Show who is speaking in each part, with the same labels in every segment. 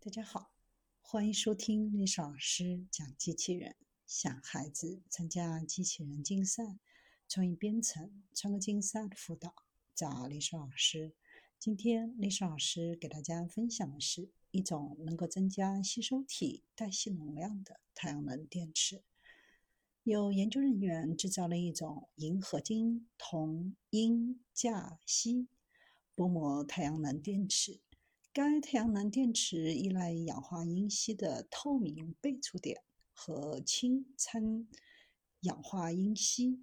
Speaker 1: 大家好，欢迎收听历史老师讲机器人。想孩子参加机器人竞赛、创意编程、创客竞赛的辅导，找历史老师。今天历史老师给大家分享的是一种能够增加吸收体代谢能量的太阳能电池。有研究人员制造了一种银合金铜铟钾锡薄膜太阳能电池。该太阳能电池依赖氧化铟锡的透明被触点和氢掺氧化铟锡。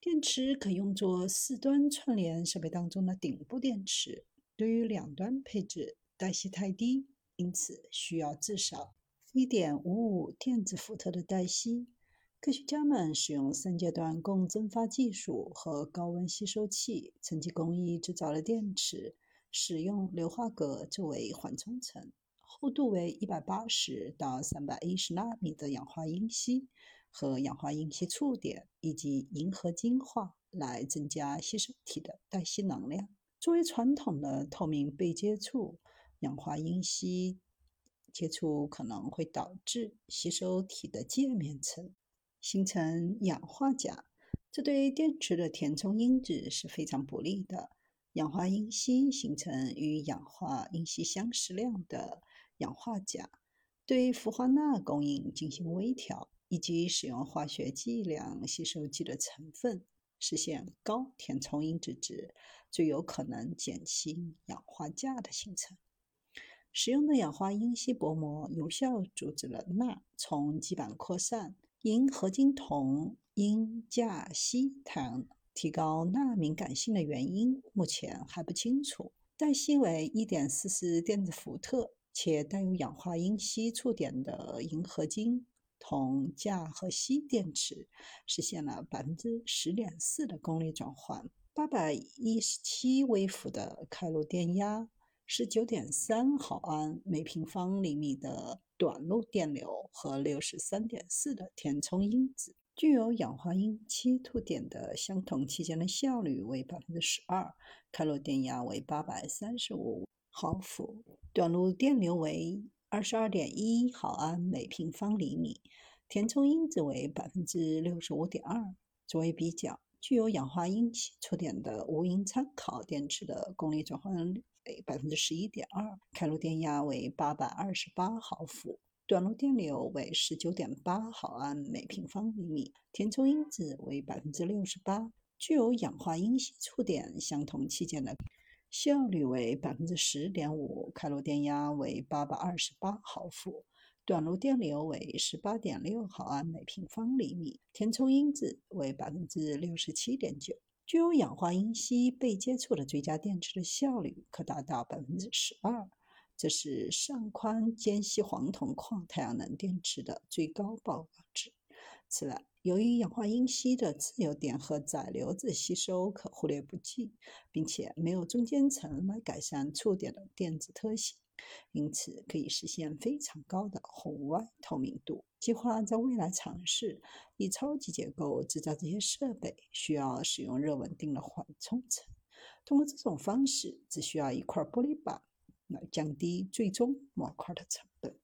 Speaker 1: 电池可用作四端串联设备当中的顶部电池。对于两端配置代谢太低，因此需要至少1.55电子伏特的代谢。科学家们使用三阶段共蒸发技术和高温吸收器沉积工艺制造了电池，使用硫化镉作为缓冲层，厚度为180到310纳米的氧化铟锡和氧化铟锡触点以及银合金化来增加吸收体的代谢能量。作为传统的透明被接触，氧化铟锡接触可能会导致吸收体的界面层。形成氧化钾，这对电池的填充因子是非常不利的。氧化铟锡形成与氧化铟锡相适量的氧化钾，对氟化钠供应进行微调，以及使用化学计量吸收剂的成分，实现高填充因子值，最有可能减轻氧化钾的形成。使用的氧化铟锡薄膜有效阻止了钠从基板扩散。银合金铜铟钾锡太阳能提高钠敏感性的原因目前还不清楚。代谢为1.44电子伏特且带有氧化铟锡触点的银合金铜价和锡电池，实现了10.4%的功率转换。817微伏的开路电压。19.3毫安每平方厘米的短路电流和63.4的填充因子，具有氧化铟锡触点的相同期间的效率为12%，开路电压为835毫伏，短路电流为22.1毫安每平方厘米，填充因子为65.2%。作为比较，具有氧化铟锡触点的无铟参考电池的功率转换率。为百分之十一点二，开路电压为八百二十八毫伏，短路电流为十九点八毫安每平方厘米，填充因子为百分之六十八，具有氧化铟锡触点相同器件的效率为百分之十点五，开路电压为八百二十八毫伏，短路电流为十八点六毫安每平方厘米，填充因子为百分之六十七点九。具有氧化铟锡被接触的最佳电池的效率可达到百分之十二，这是上宽间隙黄铜矿太阳能电池的最高报告值。此外，由于氧化铟锡的自由电荷载流子吸收可忽略不计，并且没有中间层来改善触点的电子特性。因此，可以实现非常高的红外透明度。计划在未来尝试以超级结构制造这些设备，需要使用热稳定的缓冲层。通过这种方式，只需要一块玻璃板来降低最终模块的成本。